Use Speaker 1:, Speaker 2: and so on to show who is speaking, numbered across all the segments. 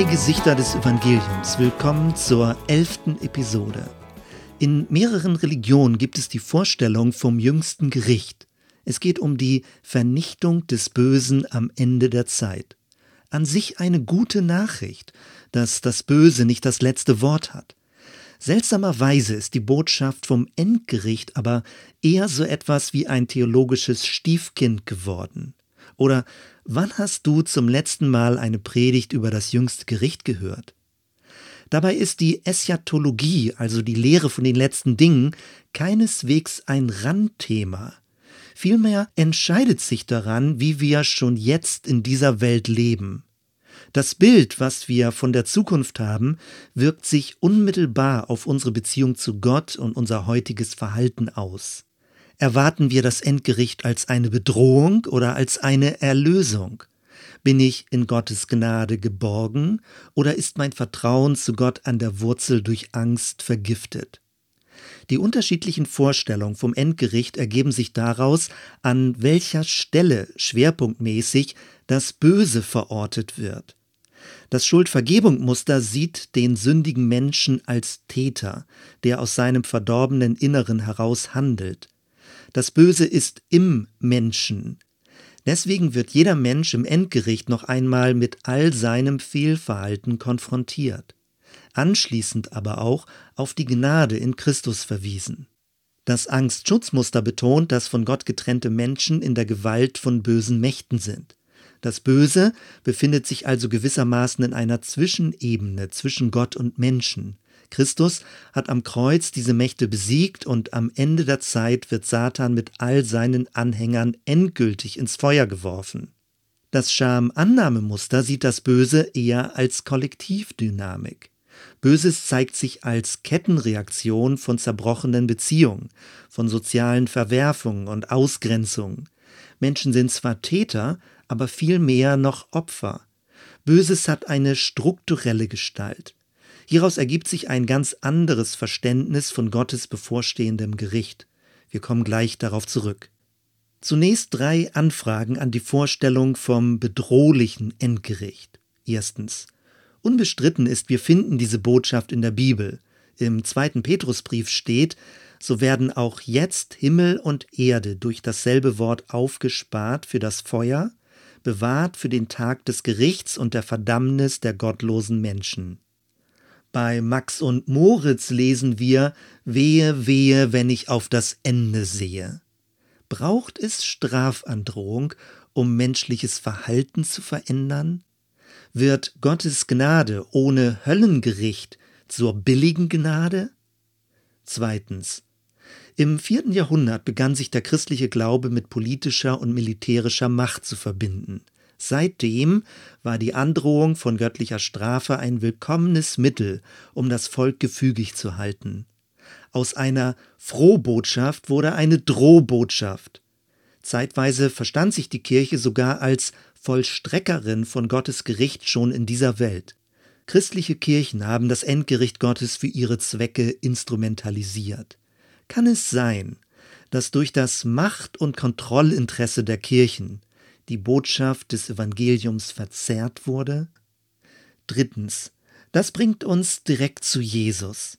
Speaker 1: Drei Gesichter des Evangeliums. Willkommen zur elften Episode. In mehreren Religionen gibt es die Vorstellung vom jüngsten Gericht. Es geht um die Vernichtung des Bösen am Ende der Zeit. An sich eine gute Nachricht, dass das Böse nicht das letzte Wort hat. Seltsamerweise ist die Botschaft vom Endgericht aber eher so etwas wie ein theologisches Stiefkind geworden. Oder wann hast du zum letzten Mal eine Predigt über das jüngste Gericht gehört? Dabei ist die Eschatologie, also die Lehre von den letzten Dingen, keineswegs ein Randthema. Vielmehr entscheidet sich daran, wie wir schon jetzt in dieser Welt leben. Das Bild, was wir von der Zukunft haben, wirkt sich unmittelbar auf unsere Beziehung zu Gott und unser heutiges Verhalten aus. Erwarten wir das Endgericht als eine Bedrohung oder als eine Erlösung? Bin ich in Gottes Gnade geborgen oder ist mein Vertrauen zu Gott an der Wurzel durch Angst vergiftet? Die unterschiedlichen Vorstellungen vom Endgericht ergeben sich daraus, an welcher Stelle schwerpunktmäßig das Böse verortet wird. Das Schuldvergebung-Muster sieht den sündigen Menschen als Täter, der aus seinem verdorbenen Inneren heraus handelt. Das Böse ist im Menschen. Deswegen wird jeder Mensch im Endgericht noch einmal mit all seinem Fehlverhalten konfrontiert, anschließend aber auch auf die Gnade in Christus verwiesen. Das Angst-Schutzmuster betont, dass von Gott getrennte Menschen in der Gewalt von bösen Mächten sind. Das Böse befindet sich also gewissermaßen in einer Zwischenebene zwischen Gott und Menschen. Christus hat am Kreuz diese Mächte besiegt und am Ende der Zeit wird Satan mit all seinen Anhängern endgültig ins Feuer geworfen. Das Scham-Annahmemuster sieht das Böse eher als Kollektivdynamik. Böses zeigt sich als Kettenreaktion von zerbrochenen Beziehungen, von sozialen Verwerfungen und Ausgrenzungen. Menschen sind zwar Täter, aber vielmehr noch Opfer. Böses hat eine strukturelle Gestalt. Hieraus ergibt sich ein ganz anderes Verständnis von Gottes bevorstehendem Gericht. Wir kommen gleich darauf zurück. Zunächst drei Anfragen an die Vorstellung vom bedrohlichen Endgericht. Erstens. Unbestritten ist, wir finden diese Botschaft in der Bibel. Im zweiten Petrusbrief steht, so werden auch jetzt Himmel und Erde durch dasselbe Wort aufgespart für das Feuer, bewahrt für den Tag des Gerichts und der Verdammnis der gottlosen Menschen. Bei Max und Moritz lesen wir Wehe, wehe, wenn ich auf das Ende sehe. Braucht es Strafandrohung, um menschliches Verhalten zu verändern? Wird Gottes Gnade ohne Höllengericht zur billigen Gnade? Zweitens. Im vierten Jahrhundert begann sich der christliche Glaube mit politischer und militärischer Macht zu verbinden. Seitdem war die Androhung von göttlicher Strafe ein willkommenes Mittel, um das Volk gefügig zu halten. Aus einer Frohbotschaft wurde eine Drohbotschaft. Zeitweise verstand sich die Kirche sogar als Vollstreckerin von Gottes Gericht schon in dieser Welt. Christliche Kirchen haben das Endgericht Gottes für ihre Zwecke instrumentalisiert. Kann es sein, dass durch das Macht- und Kontrollinteresse der Kirchen die Botschaft des Evangeliums verzerrt wurde? Drittens, das bringt uns direkt zu Jesus.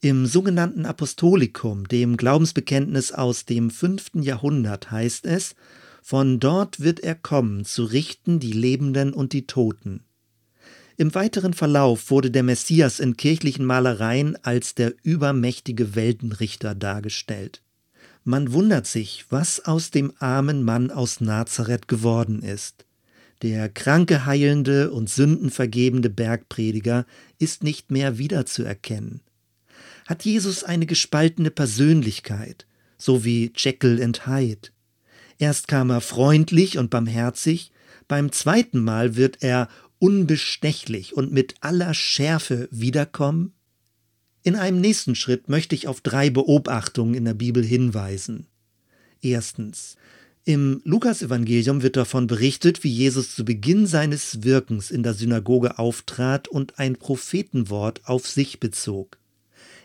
Speaker 1: Im sogenannten Apostolikum, dem Glaubensbekenntnis aus dem fünften Jahrhundert, heißt es, von dort wird er kommen, zu richten die Lebenden und die Toten. Im weiteren Verlauf wurde der Messias in kirchlichen Malereien als der übermächtige Weltenrichter dargestellt. Man wundert sich, was aus dem armen Mann aus Nazareth geworden ist. Der kranke heilende und sündenvergebende Bergprediger ist nicht mehr wiederzuerkennen. Hat Jesus eine gespaltene Persönlichkeit, so wie Jekyll and Hyde? Erst kam er freundlich und barmherzig, beim zweiten Mal wird er unbestechlich und mit aller Schärfe wiederkommen? In einem nächsten Schritt möchte ich auf drei Beobachtungen in der Bibel hinweisen. Erstens. Im Lukasevangelium wird davon berichtet, wie Jesus zu Beginn seines Wirkens in der Synagoge auftrat und ein Prophetenwort auf sich bezog.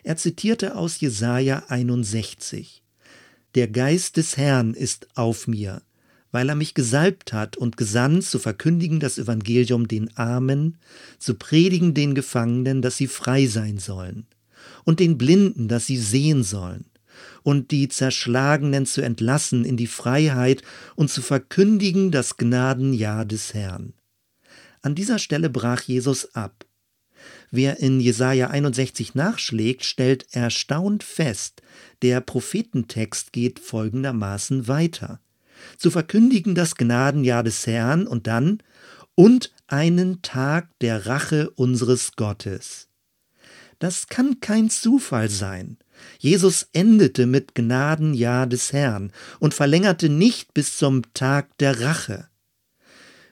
Speaker 1: Er zitierte aus Jesaja 61. Der Geist des Herrn ist auf mir, weil er mich gesalbt hat und gesandt, zu verkündigen das Evangelium den Armen, zu predigen den Gefangenen, dass sie frei sein sollen, und den Blinden, dass sie sehen sollen, und die Zerschlagenen zu entlassen in die Freiheit und zu verkündigen das Gnadenjahr des Herrn. An dieser Stelle brach Jesus ab. Wer in Jesaja 61 nachschlägt, stellt erstaunt fest, der Prophetentext geht folgendermaßen weiter zu verkündigen das Gnadenjahr des Herrn und dann und einen Tag der Rache unseres Gottes. Das kann kein Zufall sein. Jesus endete mit Gnadenjahr des Herrn und verlängerte nicht bis zum Tag der Rache.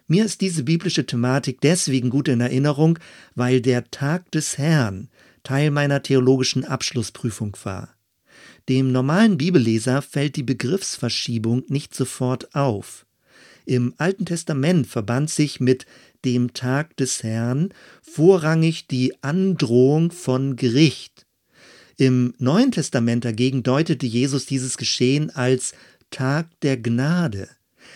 Speaker 1: Mir ist diese biblische Thematik deswegen gut in Erinnerung, weil der Tag des Herrn Teil meiner theologischen Abschlussprüfung war. Dem normalen Bibelleser fällt die Begriffsverschiebung nicht sofort auf. Im Alten Testament verband sich mit dem Tag des Herrn vorrangig die Androhung von Gericht. Im Neuen Testament dagegen deutete Jesus dieses Geschehen als Tag der Gnade.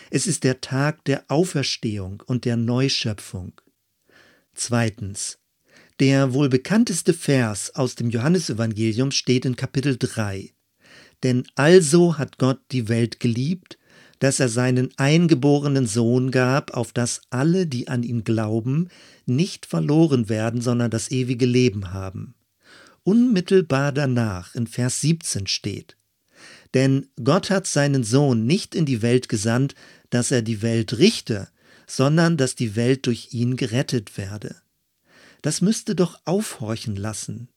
Speaker 1: Es ist der Tag der Auferstehung und der Neuschöpfung. Zweitens. Der wohl bekannteste Vers aus dem Johannesevangelium steht in Kapitel 3. Denn also hat Gott die Welt geliebt, dass er seinen eingeborenen Sohn gab, auf dass alle, die an ihn glauben, nicht verloren werden, sondern das ewige Leben haben. Unmittelbar danach in Vers 17 steht, denn Gott hat seinen Sohn nicht in die Welt gesandt, dass er die Welt richte, sondern dass die Welt durch ihn gerettet werde. Das müsste doch aufhorchen lassen.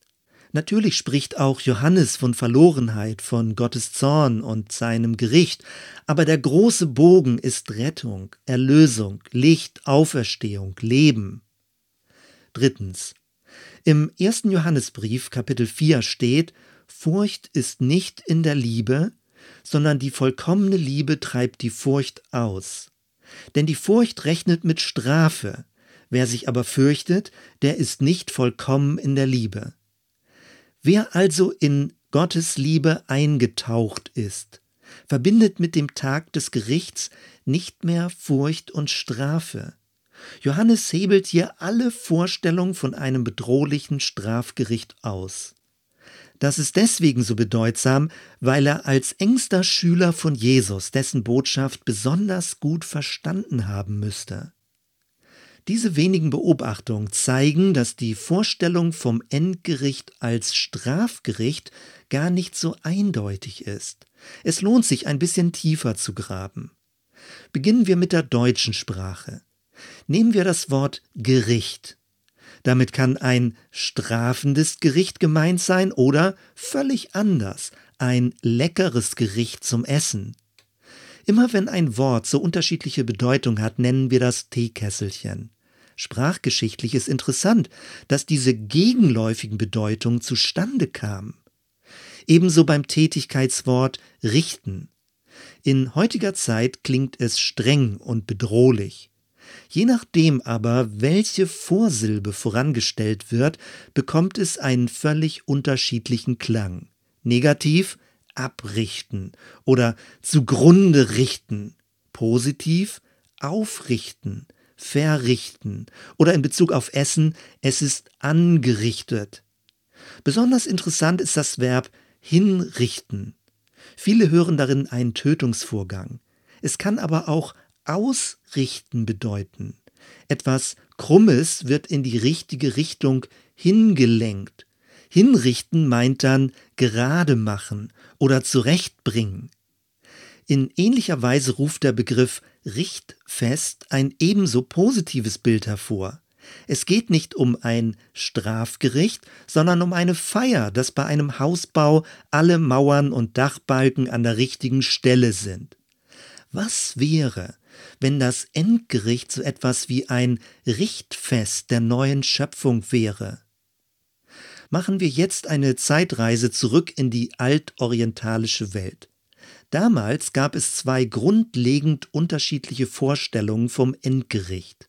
Speaker 1: Natürlich spricht auch Johannes von Verlorenheit, von Gottes Zorn und seinem Gericht, aber der große Bogen ist Rettung, Erlösung, Licht, Auferstehung, Leben. Drittens. Im ersten Johannesbrief Kapitel 4 steht, Furcht ist nicht in der Liebe, sondern die vollkommene Liebe treibt die Furcht aus. Denn die Furcht rechnet mit Strafe, wer sich aber fürchtet, der ist nicht vollkommen in der Liebe. Wer also in Gottes Liebe eingetaucht ist, verbindet mit dem Tag des Gerichts nicht mehr Furcht und Strafe. Johannes hebelt hier alle Vorstellung von einem bedrohlichen Strafgericht aus. Das ist deswegen so bedeutsam, weil er als engster Schüler von Jesus dessen Botschaft besonders gut verstanden haben müsste. Diese wenigen Beobachtungen zeigen, dass die Vorstellung vom Endgericht als Strafgericht gar nicht so eindeutig ist. Es lohnt sich ein bisschen tiefer zu graben. Beginnen wir mit der deutschen Sprache. Nehmen wir das Wort Gericht. Damit kann ein strafendes Gericht gemeint sein oder völlig anders, ein leckeres Gericht zum Essen. Immer wenn ein Wort so unterschiedliche Bedeutung hat, nennen wir das Teekesselchen. Sprachgeschichtlich ist interessant, dass diese gegenläufigen Bedeutungen zustande kamen. Ebenso beim Tätigkeitswort richten. In heutiger Zeit klingt es streng und bedrohlich. Je nachdem aber, welche Vorsilbe vorangestellt wird, bekommt es einen völlig unterschiedlichen Klang. Negativ abrichten oder zugrunde richten. Positiv aufrichten verrichten oder in Bezug auf Essen, es ist angerichtet. Besonders interessant ist das Verb hinrichten. Viele hören darin einen Tötungsvorgang. Es kann aber auch ausrichten bedeuten. Etwas Krummes wird in die richtige Richtung hingelenkt. Hinrichten meint dann gerade machen oder zurechtbringen. In ähnlicher Weise ruft der Begriff Richtfest ein ebenso positives Bild hervor. Es geht nicht um ein Strafgericht, sondern um eine Feier, dass bei einem Hausbau alle Mauern und Dachbalken an der richtigen Stelle sind. Was wäre, wenn das Endgericht so etwas wie ein Richtfest der neuen Schöpfung wäre? Machen wir jetzt eine Zeitreise zurück in die altorientalische Welt. Damals gab es zwei grundlegend unterschiedliche Vorstellungen vom Endgericht.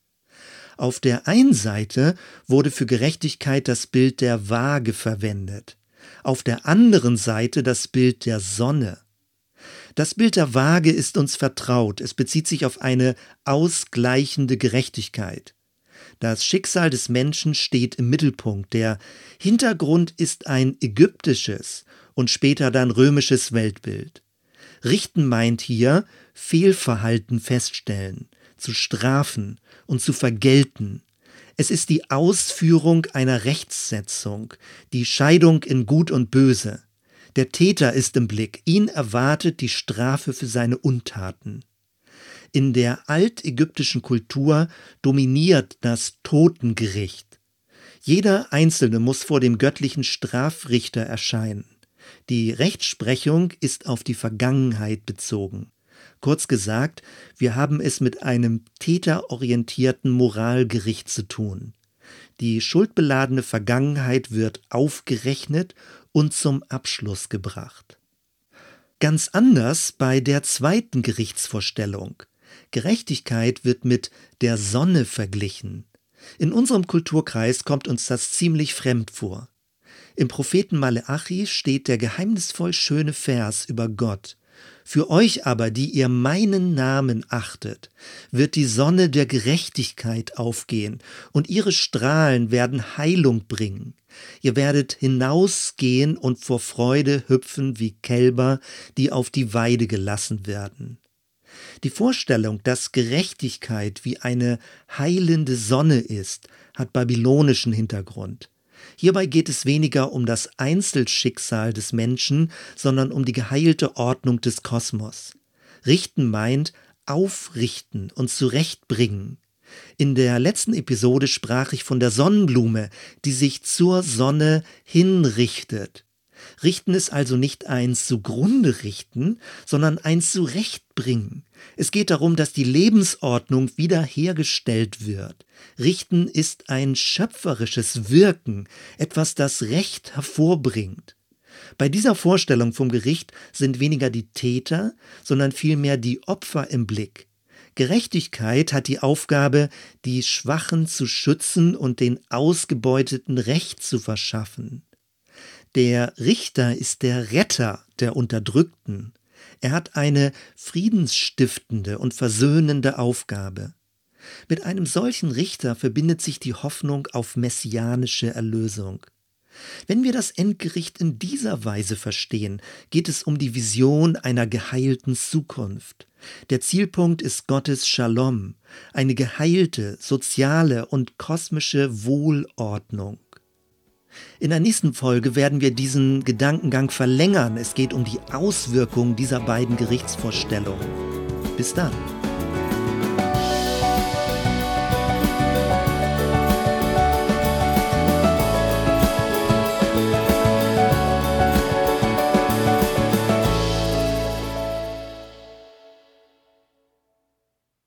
Speaker 1: Auf der einen Seite wurde für Gerechtigkeit das Bild der Waage verwendet, auf der anderen Seite das Bild der Sonne. Das Bild der Waage ist uns vertraut. Es bezieht sich auf eine ausgleichende Gerechtigkeit. Das Schicksal des Menschen steht im Mittelpunkt. Der Hintergrund ist ein ägyptisches und später dann römisches Weltbild. Richten meint hier Fehlverhalten feststellen, zu strafen und zu vergelten. Es ist die Ausführung einer Rechtssetzung, die Scheidung in Gut und Böse. Der Täter ist im Blick, ihn erwartet die Strafe für seine Untaten. In der altägyptischen Kultur dominiert das Totengericht. Jeder Einzelne muss vor dem göttlichen Strafrichter erscheinen. Die Rechtsprechung ist auf die Vergangenheit bezogen. Kurz gesagt, wir haben es mit einem täterorientierten Moralgericht zu tun. Die schuldbeladene Vergangenheit wird aufgerechnet und zum Abschluss gebracht. Ganz anders bei der zweiten Gerichtsvorstellung. Gerechtigkeit wird mit der Sonne verglichen. In unserem Kulturkreis kommt uns das ziemlich fremd vor. Im Propheten Maleachi steht der geheimnisvoll schöne Vers über Gott. Für euch aber, die ihr meinen Namen achtet, wird die Sonne der Gerechtigkeit aufgehen, und ihre Strahlen werden Heilung bringen. Ihr werdet hinausgehen und vor Freude hüpfen wie Kälber, die auf die Weide gelassen werden. Die Vorstellung, dass Gerechtigkeit wie eine heilende Sonne ist, hat babylonischen Hintergrund. Hierbei geht es weniger um das Einzelschicksal des Menschen, sondern um die geheilte Ordnung des Kosmos. Richten meint aufrichten und zurechtbringen. In der letzten Episode sprach ich von der Sonnenblume, die sich zur Sonne hinrichtet. Richten ist also nicht eins zugrunde richten, sondern eins zurechtbringen. Es geht darum, dass die Lebensordnung wiederhergestellt wird. Richten ist ein schöpferisches Wirken, etwas, das Recht hervorbringt. Bei dieser Vorstellung vom Gericht sind weniger die Täter, sondern vielmehr die Opfer im Blick. Gerechtigkeit hat die Aufgabe, die Schwachen zu schützen und den Ausgebeuteten Recht zu verschaffen. Der Richter ist der Retter der Unterdrückten. Er hat eine friedensstiftende und versöhnende Aufgabe. Mit einem solchen Richter verbindet sich die Hoffnung auf messianische Erlösung. Wenn wir das Endgericht in dieser Weise verstehen, geht es um die Vision einer geheilten Zukunft. Der Zielpunkt ist Gottes Shalom, eine geheilte, soziale und kosmische Wohlordnung. In der nächsten Folge werden wir diesen Gedankengang verlängern. Es geht um die Auswirkungen dieser beiden Gerichtsvorstellungen. Bis dann.